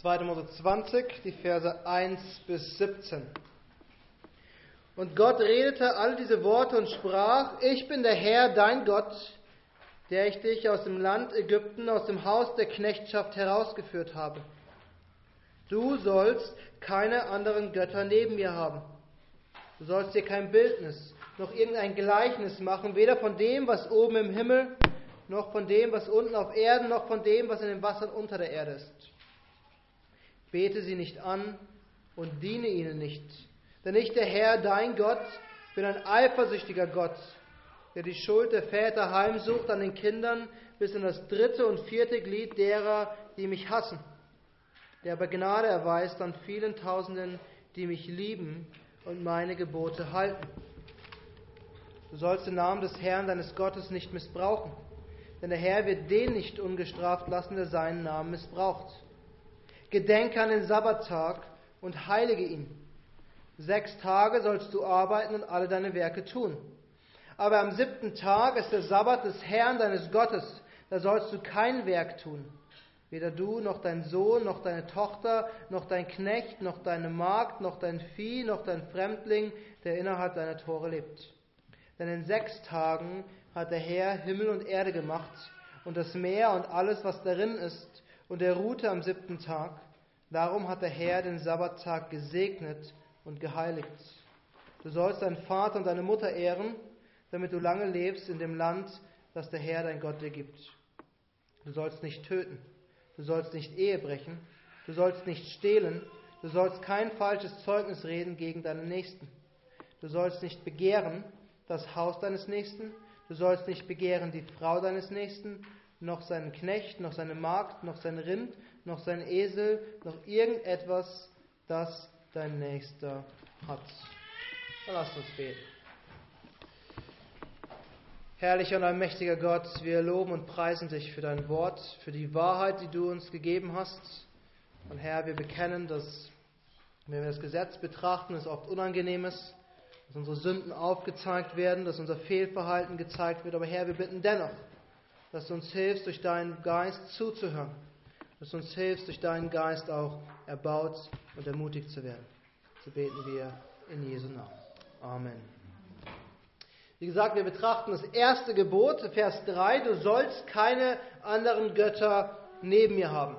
2. Mose 20, die Verse 1 bis 17. Und Gott redete all diese Worte und sprach, ich bin der Herr, dein Gott, der ich dich aus dem Land Ägypten, aus dem Haus der Knechtschaft herausgeführt habe. Du sollst keine anderen Götter neben mir haben. Du sollst dir kein Bildnis noch irgendein Gleichnis machen, weder von dem, was oben im Himmel, noch von dem, was unten auf Erden, noch von dem, was in den Wassern unter der Erde ist. Bete sie nicht an und diene ihnen nicht. Denn ich, der Herr, dein Gott, bin ein eifersüchtiger Gott, der die Schuld der Väter heimsucht an den Kindern bis in das dritte und vierte Glied derer, die mich hassen, der aber Gnade erweist an vielen Tausenden, die mich lieben und meine Gebote halten. Du sollst den Namen des Herrn deines Gottes nicht missbrauchen, denn der Herr wird den nicht ungestraft lassen, der seinen Namen missbraucht. Gedenke an den Sabbattag und heilige ihn. Sechs Tage sollst du arbeiten und alle deine Werke tun. Aber am siebten Tag ist der Sabbat des Herrn deines Gottes. Da sollst du kein Werk tun. Weder du, noch dein Sohn, noch deine Tochter, noch dein Knecht, noch deine Magd, noch dein Vieh, noch dein Fremdling, der innerhalb deiner Tore lebt. Denn in sechs Tagen hat der Herr Himmel und Erde gemacht und das Meer und alles, was darin ist, und er ruhte am siebten Tag. Darum hat der Herr den Sabbattag gesegnet und geheiligt. Du sollst deinen Vater und deine Mutter ehren, damit du lange lebst in dem Land, das der Herr dein Gott dir gibt. Du sollst nicht töten, du sollst nicht Ehe brechen, du sollst nicht stehlen, du sollst kein falsches Zeugnis reden gegen deinen Nächsten. Du sollst nicht begehren das Haus deines Nächsten, du sollst nicht begehren die Frau deines Nächsten, noch seinen Knecht, noch seine Magd, noch sein Rind, noch sein Esel, noch irgendetwas, das dein Nächster hat. Dann lasst uns beten. Herrlicher und allmächtiger Gott, wir loben und preisen dich für dein Wort, für die Wahrheit, die du uns gegeben hast. Und Herr, wir bekennen, dass wenn wir das Gesetz betrachten, es oft unangenehm ist, dass unsere Sünden aufgezeigt werden, dass unser Fehlverhalten gezeigt wird. Aber Herr, wir bitten dennoch, dass du uns hilfst, durch deinen Geist zuzuhören, dass du uns hilfst, durch deinen Geist auch erbaut und ermutigt zu werden. So beten wir in Jesu Namen. Amen. Wie gesagt, wir betrachten das erste Gebot, Vers 3, du sollst keine anderen Götter neben mir haben.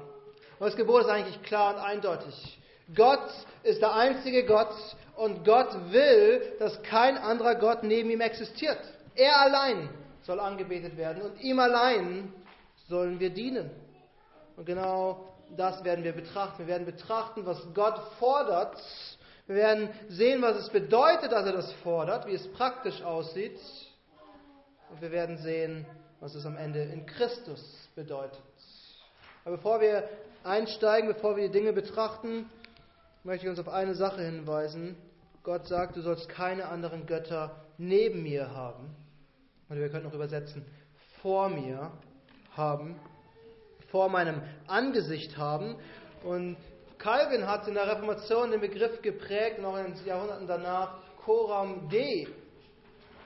Und das Gebot ist eigentlich klar und eindeutig. Gott ist der einzige Gott und Gott will, dass kein anderer Gott neben ihm existiert. Er allein soll angebetet werden und ihm allein sollen wir dienen. Und genau das werden wir betrachten. Wir werden betrachten, was Gott fordert. Wir werden sehen, was es bedeutet, dass er das fordert, wie es praktisch aussieht. Und wir werden sehen, was es am Ende in Christus bedeutet. Aber bevor wir einsteigen, bevor wir die Dinge betrachten, möchte ich uns auf eine Sache hinweisen. Gott sagt, du sollst keine anderen Götter neben mir haben. Oder wir können auch übersetzen, vor mir haben, vor meinem Angesicht haben. Und Calvin hat in der Reformation den Begriff geprägt, noch in den Jahrhunderten danach, Coram Dei.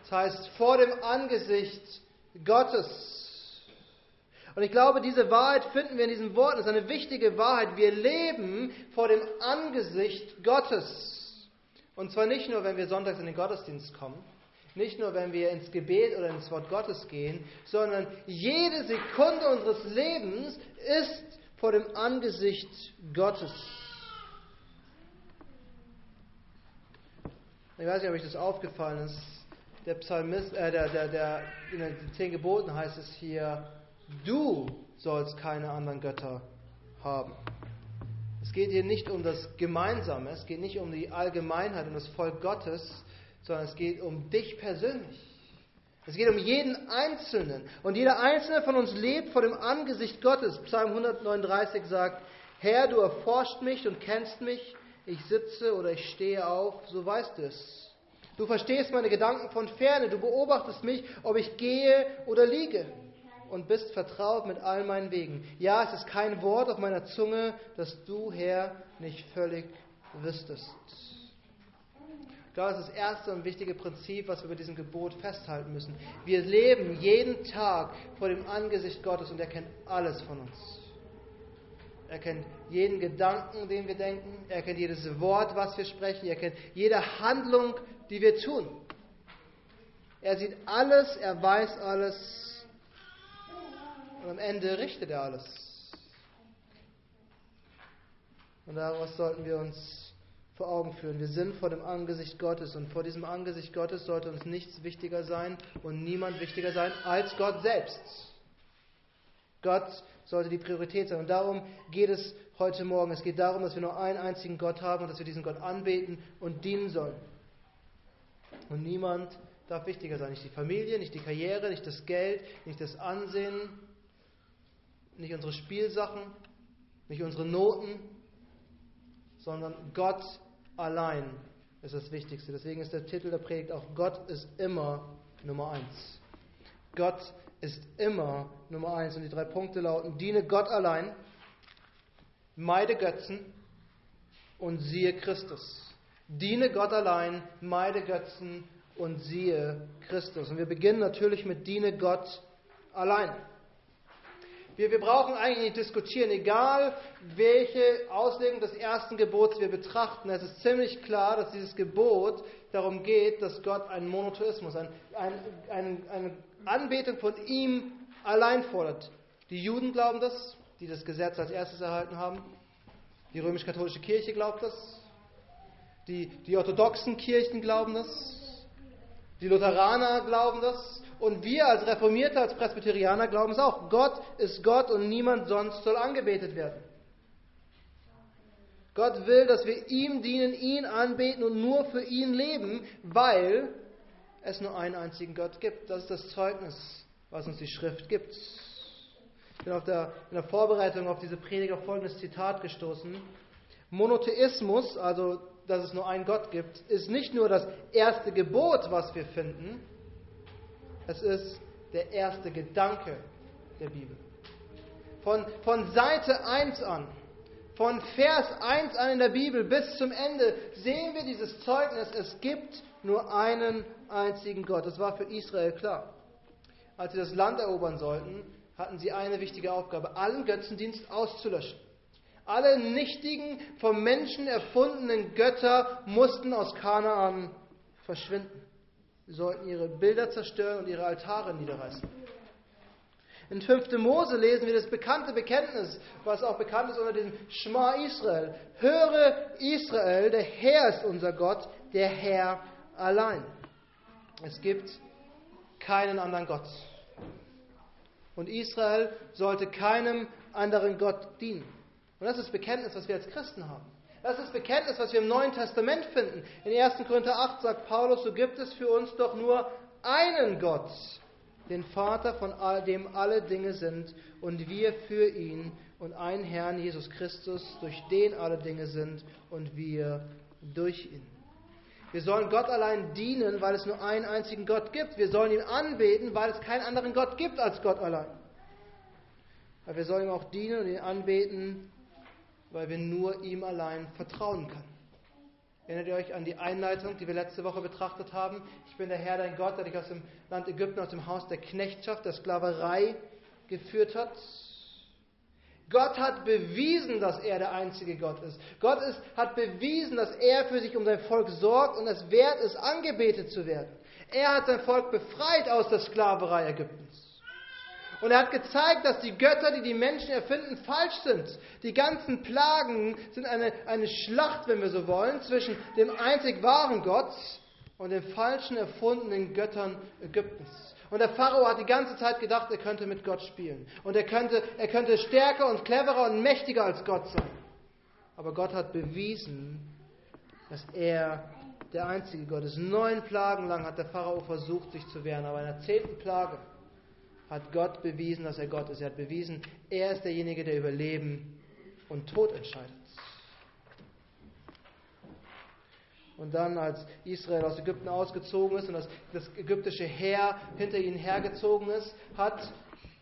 Das heißt, vor dem Angesicht Gottes. Und ich glaube, diese Wahrheit finden wir in diesen Worten. Das ist eine wichtige Wahrheit. Wir leben vor dem Angesicht Gottes. Und zwar nicht nur, wenn wir sonntags in den Gottesdienst kommen, nicht nur, wenn wir ins Gebet oder ins Wort Gottes gehen, sondern jede Sekunde unseres Lebens ist vor dem Angesicht Gottes. Ich weiß nicht, ob euch das aufgefallen ist. Der Psalmist, äh, der, der, der, in den zehn Geboten heißt es hier, du sollst keine anderen Götter haben. Es geht hier nicht um das Gemeinsame, es geht nicht um die Allgemeinheit, um das Volk Gottes, sondern es geht um dich persönlich. Es geht um jeden Einzelnen. Und jeder Einzelne von uns lebt vor dem Angesicht Gottes. Psalm 139 sagt, Herr, du erforscht mich und kennst mich. Ich sitze oder ich stehe auf, so weißt du es. Du verstehst meine Gedanken von ferne. Du beobachtest mich, ob ich gehe oder liege. Und bist vertraut mit all meinen Wegen. Ja, es ist kein Wort auf meiner Zunge, das du, Herr, nicht völlig wüsstest. Ich glaube, das ist das erste und wichtige Prinzip, was wir bei diesem Gebot festhalten müssen. Wir leben jeden Tag vor dem Angesicht Gottes und er kennt alles von uns. Er kennt jeden Gedanken, den wir denken. Er kennt jedes Wort, was wir sprechen. Er kennt jede Handlung, die wir tun. Er sieht alles, er weiß alles. Und am Ende richtet er alles. Und daraus sollten wir uns vor Augen führen. Wir sind vor dem Angesicht Gottes und vor diesem Angesicht Gottes sollte uns nichts wichtiger sein und niemand wichtiger sein als Gott selbst. Gott sollte die Priorität sein. Und darum geht es heute Morgen. Es geht darum, dass wir nur einen einzigen Gott haben und dass wir diesen Gott anbeten und dienen sollen. Und niemand darf wichtiger sein. Nicht die Familie, nicht die Karriere, nicht das Geld, nicht das Ansehen, nicht unsere Spielsachen, nicht unsere Noten, sondern Gott allein ist das Wichtigste. Deswegen ist der Titel der Predigt auch Gott ist immer Nummer eins. Gott ist immer Nummer eins. Und die drei Punkte lauten, diene Gott allein, meide Götzen und siehe Christus. Diene Gott allein, meide Götzen und siehe Christus. Und wir beginnen natürlich mit diene Gott allein. Wir, wir brauchen eigentlich nicht diskutieren, egal welche Auslegung des ersten Gebots wir betrachten. Es ist ziemlich klar, dass dieses Gebot darum geht, dass Gott einen Monotheismus, ein, ein, ein, eine Anbetung von ihm allein fordert. Die Juden glauben das, die das Gesetz als erstes erhalten haben. Die römisch-katholische Kirche glaubt das. Die, die orthodoxen Kirchen glauben das. Die Lutheraner glauben das. Und wir als Reformierte, als Presbyterianer glauben es auch. Gott ist Gott und niemand sonst soll angebetet werden. Gott will, dass wir ihm dienen, ihn anbeten und nur für ihn leben, weil es nur einen einzigen Gott gibt. Das ist das Zeugnis, was uns die Schrift gibt. Ich bin der, in der Vorbereitung auf diese Predigt auf folgendes Zitat gestoßen. Monotheismus, also dass es nur einen Gott gibt, ist nicht nur das erste Gebot, was wir finden, es ist der erste Gedanke der Bibel. Von, von Seite 1 an, von Vers 1 an in der Bibel bis zum Ende sehen wir dieses Zeugnis, es gibt nur einen einzigen Gott. Das war für Israel klar. Als sie das Land erobern sollten, hatten sie eine wichtige Aufgabe, allen Götzendienst auszulöschen. Alle nichtigen, vom Menschen erfundenen Götter mussten aus Kanaan verschwinden. Sie sollten ihre Bilder zerstören und ihre Altare niederreißen. In 5. Mose lesen wir das bekannte Bekenntnis, was auch bekannt ist unter dem Schma Israel. Höre Israel, der Herr ist unser Gott, der Herr allein. Es gibt keinen anderen Gott. Und Israel sollte keinem anderen Gott dienen. Und das ist das Bekenntnis, was wir als Christen haben. Das ist das Bekenntnis, was wir im Neuen Testament finden. In 1. Korinther 8 sagt Paulus, so gibt es für uns doch nur einen Gott, den Vater, von dem alle Dinge sind, und wir für ihn und einen Herrn, Jesus Christus, durch den alle Dinge sind und wir durch ihn. Wir sollen Gott allein dienen, weil es nur einen einzigen Gott gibt. Wir sollen ihn anbeten, weil es keinen anderen Gott gibt als Gott allein. Aber wir sollen ihm auch dienen und ihn anbeten, weil wir nur ihm allein vertrauen können. Erinnert ihr euch an die Einleitung, die wir letzte Woche betrachtet haben? Ich bin der Herr, dein Gott, der dich aus dem Land Ägypten, aus dem Haus der Knechtschaft, der Sklaverei geführt hat. Gott hat bewiesen, dass er der einzige Gott ist. Gott ist, hat bewiesen, dass er für sich um sein Volk sorgt und es wert ist, angebetet zu werden. Er hat sein Volk befreit aus der Sklaverei Ägyptens. Und er hat gezeigt, dass die Götter, die die Menschen erfinden, falsch sind. Die ganzen Plagen sind eine, eine Schlacht, wenn wir so wollen, zwischen dem einzig wahren Gott und den falschen erfundenen Göttern Ägyptens. Und der Pharao hat die ganze Zeit gedacht, er könnte mit Gott spielen. Und er könnte, er könnte stärker und cleverer und mächtiger als Gott sein. Aber Gott hat bewiesen, dass er der einzige Gott ist. Neun Plagen lang hat der Pharao versucht, sich zu wehren. Aber in der zehnten Plage hat Gott bewiesen, dass er Gott ist. Er hat bewiesen, er ist derjenige, der über Leben und Tod entscheidet. Und dann, als Israel aus Ägypten ausgezogen ist und das, das ägyptische Heer hinter ihnen hergezogen ist, hat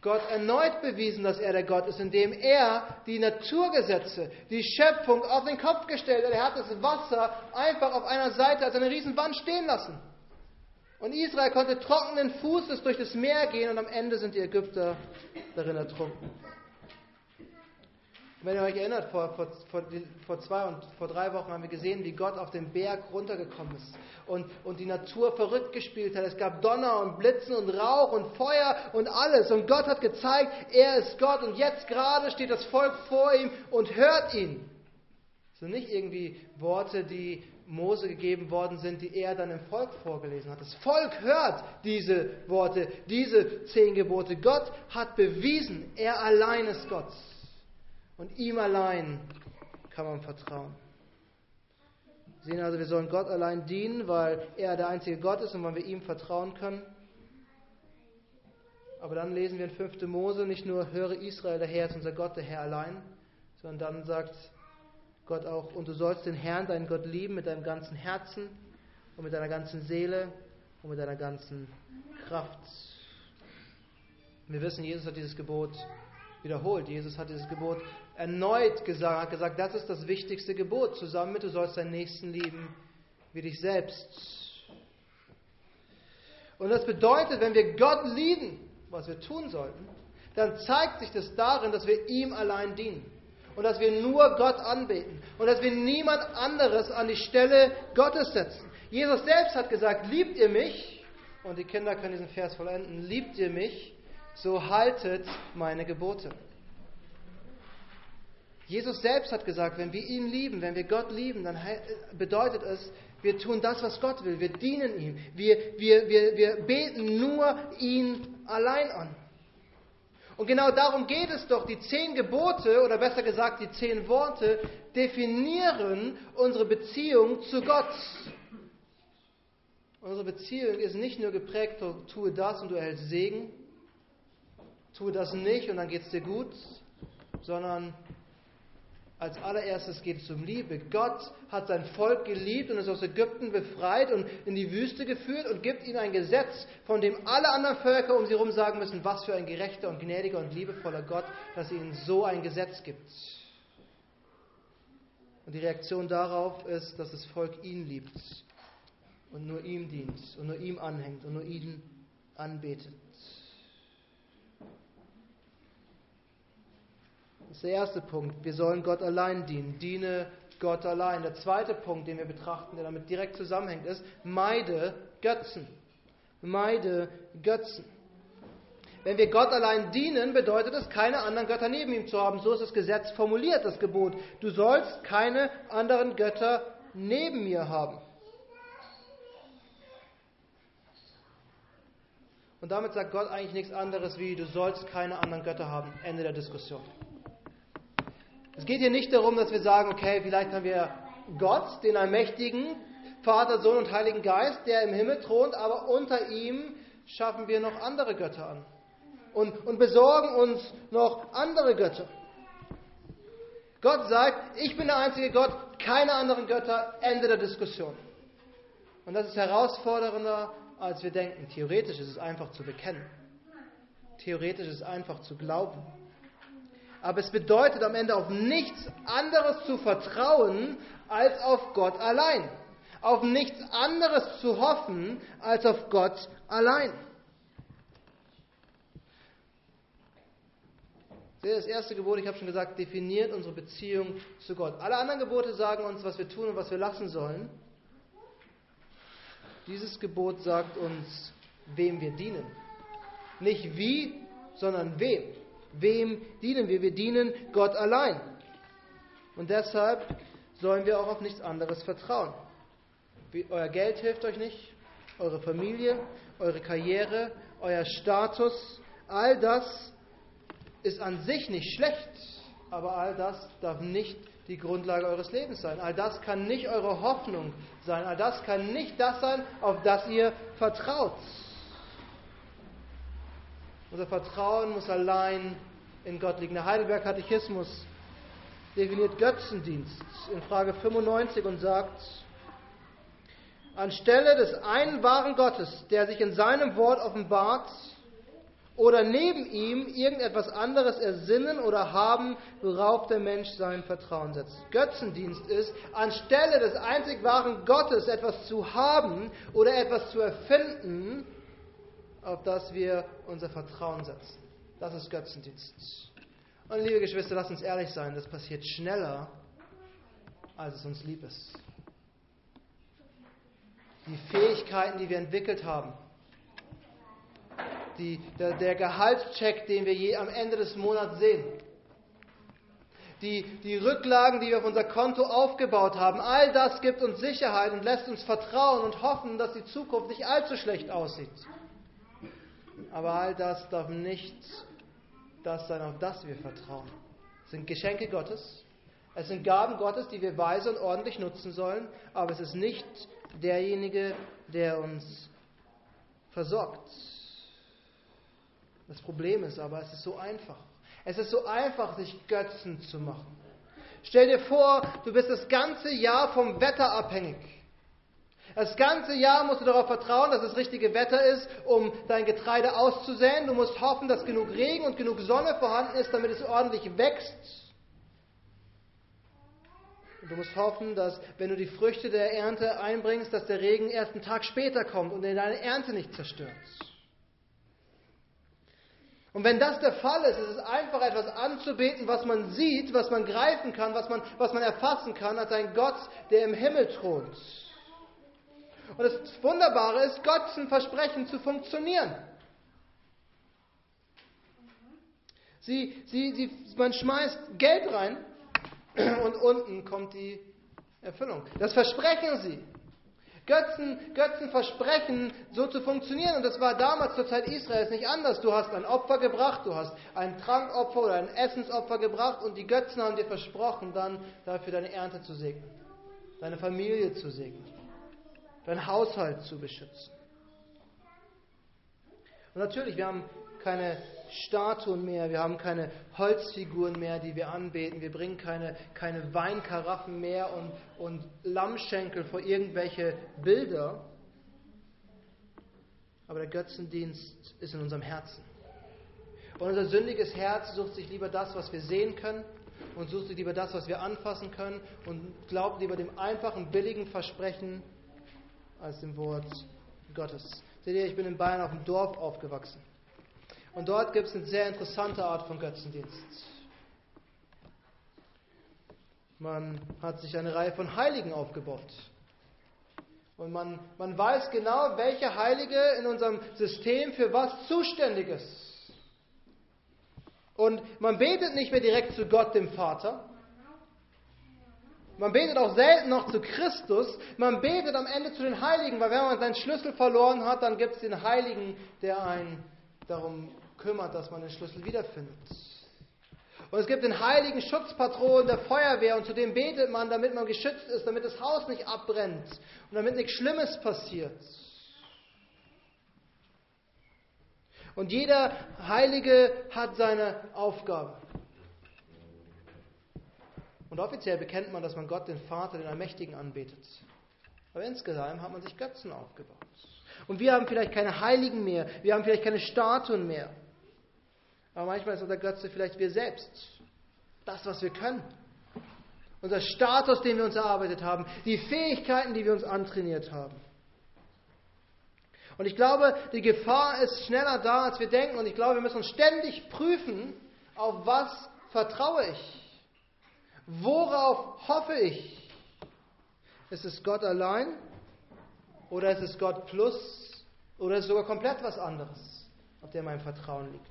Gott erneut bewiesen, dass er der Gott ist, indem er die Naturgesetze, die Schöpfung auf den Kopf gestellt hat. Er hat das Wasser einfach auf einer Seite als eine Riesenwand stehen lassen. Und Israel konnte trockenen Fußes durch das Meer gehen und am Ende sind die Ägypter darin ertrunken. Wenn ihr euch erinnert, vor, vor, vor, vor, zwei und vor drei Wochen haben wir gesehen, wie Gott auf den Berg runtergekommen ist und, und die Natur verrückt gespielt hat. Es gab Donner und Blitzen und Rauch und Feuer und alles. Und Gott hat gezeigt, er ist Gott und jetzt gerade steht das Volk vor ihm und hört ihn. Das sind nicht irgendwie Worte, die Mose gegeben worden sind, die er dann im Volk vorgelesen hat. Das Volk hört diese Worte, diese zehn Gebote. Gott hat bewiesen, er allein ist Gott. Und ihm allein kann man vertrauen. Wir sehen also, wir sollen Gott allein dienen, weil er der einzige Gott ist und weil wir ihm vertrauen können. Aber dann lesen wir in 5. Mose nicht nur, höre Israel, der Herr ist unser Gott, der Herr allein, sondern dann sagt Gott auch, und du sollst den Herrn, deinen Gott lieben mit deinem ganzen Herzen und mit deiner ganzen Seele und mit deiner ganzen Kraft. Wir wissen, Jesus hat dieses Gebot wiederholt. Jesus hat dieses Gebot erneut gesagt, hat gesagt, das ist das wichtigste Gebot. Zusammen mit, du sollst deinen Nächsten lieben wie dich selbst. Und das bedeutet, wenn wir Gott lieben, was wir tun sollten, dann zeigt sich das darin, dass wir ihm allein dienen. Und dass wir nur Gott anbeten. Und dass wir niemand anderes an die Stelle Gottes setzen. Jesus selbst hat gesagt, liebt ihr mich? Und die Kinder können diesen Vers vollenden. Liebt ihr mich? so haltet meine Gebote. Jesus selbst hat gesagt, wenn wir ihn lieben, wenn wir Gott lieben, dann bedeutet es, wir tun das, was Gott will. Wir dienen ihm. Wir, wir, wir, wir beten nur ihn allein an. Und genau darum geht es doch. Die zehn Gebote, oder besser gesagt die zehn Worte, definieren unsere Beziehung zu Gott. Unsere Beziehung ist nicht nur geprägt, tue das und du erhältst Segen, tue das nicht und dann geht es dir gut, sondern als allererstes geht es um Liebe. Gott hat sein Volk geliebt und es aus Ägypten befreit und in die Wüste geführt und gibt ihnen ein Gesetz, von dem alle anderen Völker um sie herum sagen müssen, was für ein gerechter und gnädiger und liebevoller Gott, dass ihnen so ein Gesetz gibt. Und die Reaktion darauf ist, dass das Volk ihn liebt und nur ihm dient und nur ihm anhängt und nur ihn anbetet. Das ist der erste Punkt. Wir sollen Gott allein dienen. Diene Gott allein. Der zweite Punkt, den wir betrachten, der damit direkt zusammenhängt, ist, meide Götzen. Meide Götzen. Wenn wir Gott allein dienen, bedeutet es, keine anderen Götter neben ihm zu haben. So ist das Gesetz formuliert, das Gebot. Du sollst keine anderen Götter neben mir haben. Und damit sagt Gott eigentlich nichts anderes wie, du sollst keine anderen Götter haben. Ende der Diskussion. Es geht hier nicht darum, dass wir sagen, okay, vielleicht haben wir Gott, den Allmächtigen, Vater, Sohn und Heiligen Geist, der im Himmel thront, aber unter ihm schaffen wir noch andere Götter an und, und besorgen uns noch andere Götter. Gott sagt, ich bin der einzige Gott, keine anderen Götter, Ende der Diskussion. Und das ist herausfordernder, als wir denken. Theoretisch ist es einfach zu bekennen. Theoretisch ist es einfach zu glauben aber es bedeutet am Ende auf nichts anderes zu vertrauen als auf Gott allein. Auf nichts anderes zu hoffen als auf Gott allein. Das erste Gebot, ich habe schon gesagt, definiert unsere Beziehung zu Gott. Alle anderen Gebote sagen uns, was wir tun und was wir lassen sollen. Dieses Gebot sagt uns, wem wir dienen. Nicht wie, sondern wem. Wem dienen wir? Wir dienen Gott allein. Und deshalb sollen wir auch auf nichts anderes vertrauen. Euer Geld hilft euch nicht, eure Familie, eure Karriere, euer Status, all das ist an sich nicht schlecht, aber all das darf nicht die Grundlage eures Lebens sein. All das kann nicht eure Hoffnung sein. All das kann nicht das sein, auf das ihr vertraut. Unser Vertrauen muss allein in Gott liegen. Der Heidelberg Katechismus definiert Götzendienst in Frage 95 und sagt, anstelle des einen wahren Gottes, der sich in seinem Wort offenbart, oder neben ihm irgendetwas anderes ersinnen oder haben, worauf der Mensch sein Vertrauen setzt. Götzendienst ist, anstelle des einzig wahren Gottes etwas zu haben oder etwas zu erfinden, auf das wir unser Vertrauen setzen. Das ist Götzendienst. Und liebe Geschwister, lasst uns ehrlich sein, das passiert schneller, als es uns lieb ist. Die Fähigkeiten, die wir entwickelt haben, die, der, der Gehaltscheck, den wir je am Ende des Monats sehen, die, die Rücklagen, die wir auf unser Konto aufgebaut haben, all das gibt uns Sicherheit und lässt uns vertrauen und hoffen, dass die Zukunft nicht allzu schlecht aussieht. Aber all das darf nicht das sein, auf das wir vertrauen. Es sind Geschenke Gottes, es sind Gaben Gottes, die wir weise und ordentlich nutzen sollen, aber es ist nicht derjenige, der uns versorgt. Das Problem ist aber, es ist so einfach. Es ist so einfach, sich Götzen zu machen. Stell dir vor, du bist das ganze Jahr vom Wetter abhängig. Das ganze Jahr musst du darauf vertrauen, dass das richtige Wetter ist, um dein Getreide auszusäen. Du musst hoffen, dass genug Regen und genug Sonne vorhanden ist, damit es ordentlich wächst. Und du musst hoffen, dass wenn du die Früchte der Ernte einbringst, dass der Regen erst einen Tag später kommt und deine Ernte nicht zerstört. Und wenn das der Fall ist, ist es einfach etwas anzubeten, was man sieht, was man greifen kann, was man, was man erfassen kann, als ein Gott, der im Himmel thront. Und das Wunderbare ist, Götzen versprechen zu funktionieren. Sie, sie, sie, man schmeißt Geld rein und unten kommt die Erfüllung. Das versprechen sie. Götzen, Götzen versprechen, so zu funktionieren. Und das war damals zur Zeit Israels nicht anders. Du hast ein Opfer gebracht, du hast ein Trankopfer oder ein Essensopfer gebracht und die Götzen haben dir versprochen, dann dafür deine Ernte zu segnen, deine Familie zu segnen, deinen Haushalt zu beschützen. Und natürlich, wir haben keine Statuen mehr, wir haben keine Holzfiguren mehr, die wir anbeten, wir bringen keine, keine Weinkaraffen mehr und, und Lammschenkel vor irgendwelche Bilder. Aber der Götzendienst ist in unserem Herzen. Und unser sündiges Herz sucht sich lieber das, was wir sehen können und sucht sich lieber das, was wir anfassen können und glaubt lieber dem einfachen, billigen Versprechen als dem Wort Gottes. Seht ihr, ich bin in Bayern auf dem Dorf aufgewachsen. Und dort gibt es eine sehr interessante Art von Götzendienst. Man hat sich eine Reihe von Heiligen aufgebaut. Und man, man weiß genau, welche Heilige in unserem System für was zuständig ist. Und man betet nicht mehr direkt zu Gott, dem Vater. Man betet auch selten noch zu Christus. Man betet am Ende zu den Heiligen, weil wenn man seinen Schlüssel verloren hat, dann gibt es den Heiligen, der einen darum kümmert, dass man den Schlüssel wiederfindet. Und es gibt den heiligen Schutzpatron der Feuerwehr und zu dem betet man, damit man geschützt ist, damit das Haus nicht abbrennt und damit nichts Schlimmes passiert. Und jeder Heilige hat seine Aufgabe. Und offiziell bekennt man, dass man Gott, den Vater, den Allmächtigen anbetet. Aber insgesamt hat man sich Götzen aufgebaut. Und wir haben vielleicht keine Heiligen mehr, wir haben vielleicht keine Statuen mehr. Aber manchmal ist unser Götze vielleicht wir selbst. Das, was wir können. Unser Status, den wir uns erarbeitet haben. Die Fähigkeiten, die wir uns antrainiert haben. Und ich glaube, die Gefahr ist schneller da, als wir denken. Und ich glaube, wir müssen uns ständig prüfen, auf was vertraue ich? Worauf hoffe ich? Ist es Gott allein? Oder ist es Gott plus? Oder ist es sogar komplett was anderes, auf dem mein Vertrauen liegt?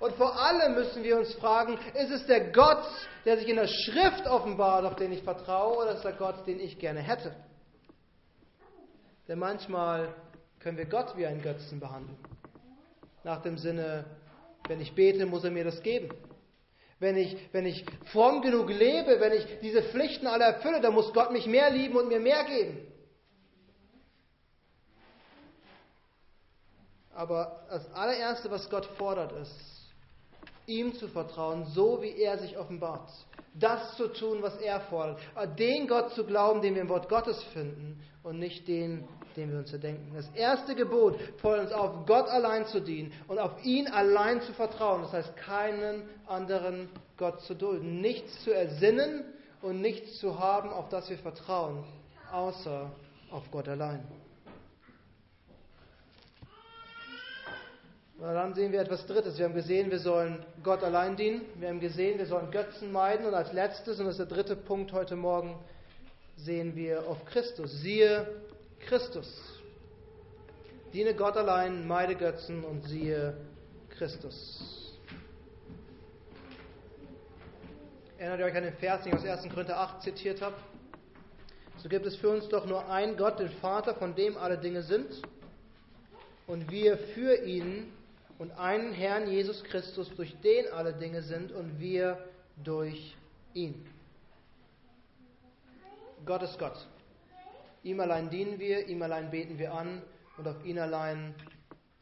Und vor allem müssen wir uns fragen, ist es der Gott, der sich in der Schrift offenbart, auf den ich vertraue, oder ist es der Gott, den ich gerne hätte? Denn manchmal können wir Gott wie einen Götzen behandeln. Nach dem Sinne, wenn ich bete, muss er mir das geben. Wenn ich, wenn ich fromm genug lebe, wenn ich diese Pflichten alle erfülle, dann muss Gott mich mehr lieben und mir mehr geben. Aber das allererste, was Gott fordert, ist, ihm zu vertrauen, so wie er sich offenbart. Das zu tun, was er fordert. Den Gott zu glauben, den wir im Wort Gottes finden und nicht den, den wir uns erdenken. Das erste Gebot fordert uns auf, Gott allein zu dienen und auf ihn allein zu vertrauen. Das heißt, keinen anderen Gott zu dulden. Nichts zu ersinnen und nichts zu haben, auf das wir vertrauen, außer auf Gott allein. dann sehen wir etwas Drittes. Wir haben gesehen, wir sollen Gott allein dienen. Wir haben gesehen, wir sollen Götzen meiden. Und als letztes, und das ist der dritte Punkt heute Morgen, sehen wir auf Christus. Siehe Christus. Diene Gott allein, meide Götzen und siehe Christus. Erinnert ihr euch an den Vers, den ich aus 1. Korinther 8 zitiert habe? So gibt es für uns doch nur einen Gott, den Vater, von dem alle Dinge sind, und wir für ihn und einen Herrn Jesus Christus, durch den alle Dinge sind, und wir durch ihn. Gott ist Gott. Ihm allein dienen wir, ihm allein beten wir an und auf ihn allein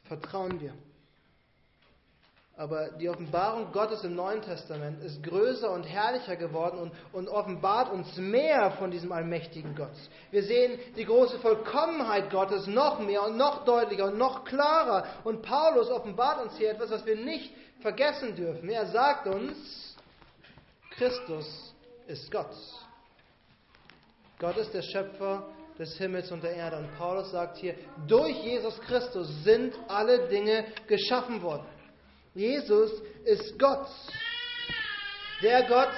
vertrauen wir. Aber die Offenbarung Gottes im Neuen Testament ist größer und herrlicher geworden und, und, offenbart uns mehr von diesem allmächtigen Gott. Wir sehen die große Vollkommenheit Gottes noch mehr und noch deutlicher und noch klarer. Und Paulus offenbart uns hier etwas, was wir nicht vergessen dürfen. Er sagt uns, Christus ist Gott. Gott ist der Schöpfer des Himmels und der Erde. Und Paulus sagt hier, durch Jesus Christus sind alle Dinge geschaffen worden. Jesus ist Gott. Der Gott,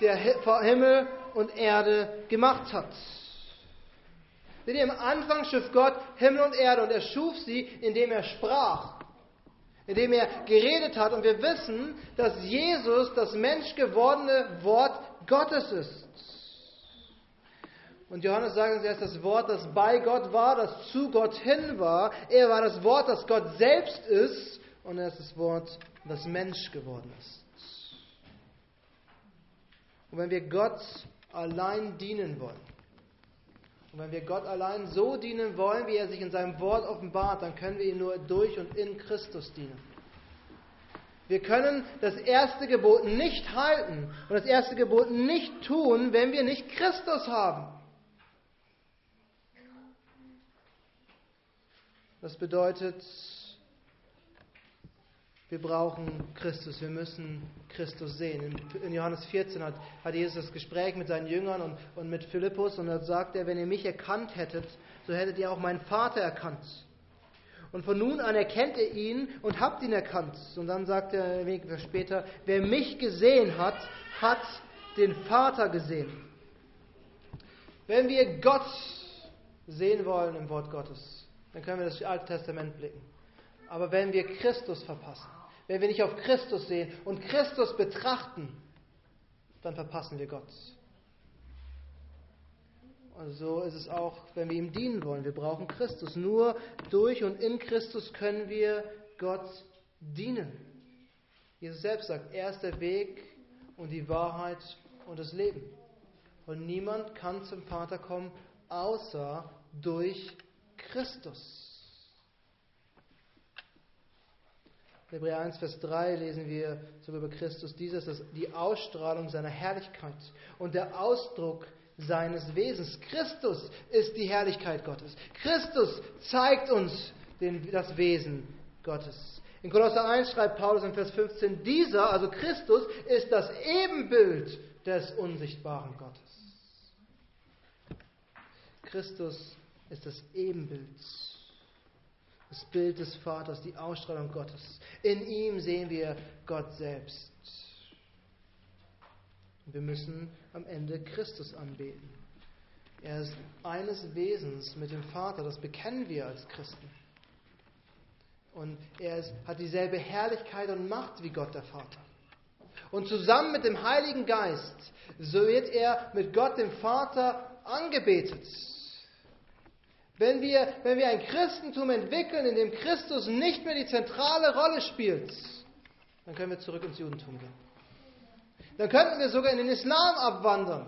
der Himmel und Erde gemacht hat. Denn am Anfang schuf Gott Himmel und Erde und er schuf sie, indem er sprach, indem er geredet hat. Und wir wissen, dass Jesus das menschgewordene Wort Gottes ist. Und Johannes sagt uns, er ist das Wort, das bei Gott war, das zu Gott hin war. Er war das Wort, das Gott selbst ist und er ist das Wort, das Mensch geworden ist. Und wenn wir Gott allein dienen wollen, und wenn wir Gott allein so dienen wollen, wie er sich in seinem Wort offenbart, dann können wir ihm nur durch und in Christus dienen. Wir können das erste Gebot nicht halten und das erste Gebot nicht tun, wenn wir nicht Christus haben. Das bedeutet, wir brauchen Christus, wir müssen Christus sehen. In, Johannes 14 hat, hat, Jesus das Gespräch mit seinen Jüngern und, und mit Philippus und da sagt er, wenn ihr mich erkannt hättet, so hättet ihr auch meinen Vater erkannt. Und von nun an erkennt ihr ihn und habt ihn erkannt. Und dann sagt er ein wenig später, wer mich gesehen hat, hat den Vater gesehen. Wenn wir Gott sehen wollen im Wort Gottes, dann können wir das Alte Testament blicken. Aber wenn wir Christus verpassen, wenn wir nicht auf Christus sehen und Christus betrachten, dann verpassen wir Gott. Und so ist es auch, wenn wir ihm dienen wollen. Wir brauchen Christus. Nur durch und in Christus können wir Gott dienen. Jesus selbst sagt, er ist der Weg und die Wahrheit und das Leben. Und niemand kann zum Vater kommen, außer durch Christus. Hebräer 1, Vers 3 lesen wir so über Christus dieses, dass die Ausstrahlung seiner Herrlichkeit und der Ausdruck seines Wesens. Christus ist die Herrlichkeit Gottes. Christus zeigt uns den, das Wesen Gottes. In Kolosser 1 schreibt Paulus in Vers 15, dieser, also Christus, ist das Ebenbild des unsichtbaren Gottes. Christus ist das Ebenbild das Bild des Vaters, die Ausstrahlung Gottes. In ihm sehen wir Gott selbst. Wir müssen am Ende Christus anbeten. Er ist eines Wesens mit dem Vater, das bekennen wir als Christen. Und er ist, hat dieselbe Herrlichkeit und Macht wie Gott der Vater. Und zusammen mit dem Heiligen Geist, so wird er mit Gott dem Vater angebetet. Wenn wir, wenn wir ein Christentum entwickeln, in dem Christus nicht mehr die zentrale Rolle spielt, dann können wir zurück ins Judentum gehen. Dann könnten wir sogar in den Islam abwandern.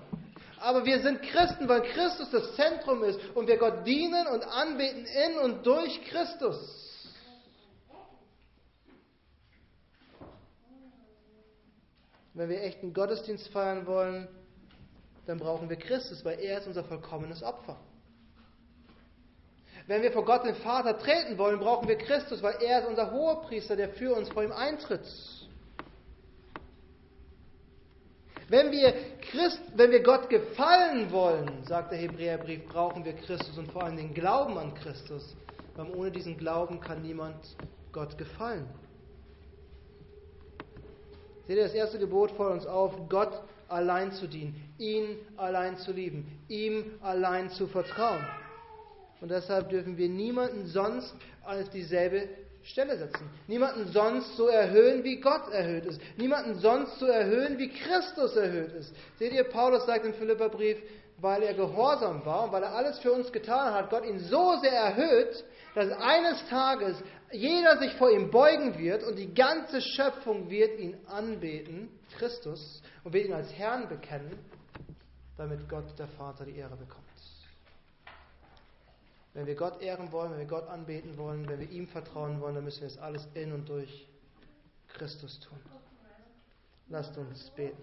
Aber wir sind Christen, weil Christus das Zentrum ist und wir Gott dienen und anbeten in und durch Christus. Wenn wir echten Gottesdienst feiern wollen, dann brauchen wir Christus, weil er ist unser vollkommenes Opfer. Wenn wir vor Gott den Vater treten wollen, brauchen wir Christus, weil er ist unser Hohepriester, der für uns vor ihm eintritt. Wenn wir, Christ, wenn wir Gott gefallen wollen, sagt der Hebräerbrief, brauchen wir Christus und vor allem den Glauben an Christus. Weil ohne diesen Glauben kann niemand Gott gefallen. Seht ihr, das erste Gebot fordert uns auf, Gott allein zu dienen, ihn allein zu lieben, ihm allein zu vertrauen. Und deshalb dürfen wir niemanden sonst als dieselbe Stelle setzen. Niemanden sonst so erhöhen, wie Gott erhöht ist. Niemanden sonst so erhöhen, wie Christus erhöht ist. Seht ihr, Paulus sagt im Philipperbrief, weil er gehorsam war und weil er alles für uns getan hat, Gott ihn so sehr erhöht, dass eines Tages jeder sich vor ihm beugen wird und die ganze Schöpfung wird ihn anbeten, Christus, und wird ihn als Herrn bekennen, damit Gott der Vater die Ehre bekommt. Wenn wir Gott ehren wollen, wenn wir Gott anbeten wollen, wenn wir ihm vertrauen wollen, dann müssen wir es alles in und durch Christus tun. Lasst uns beten.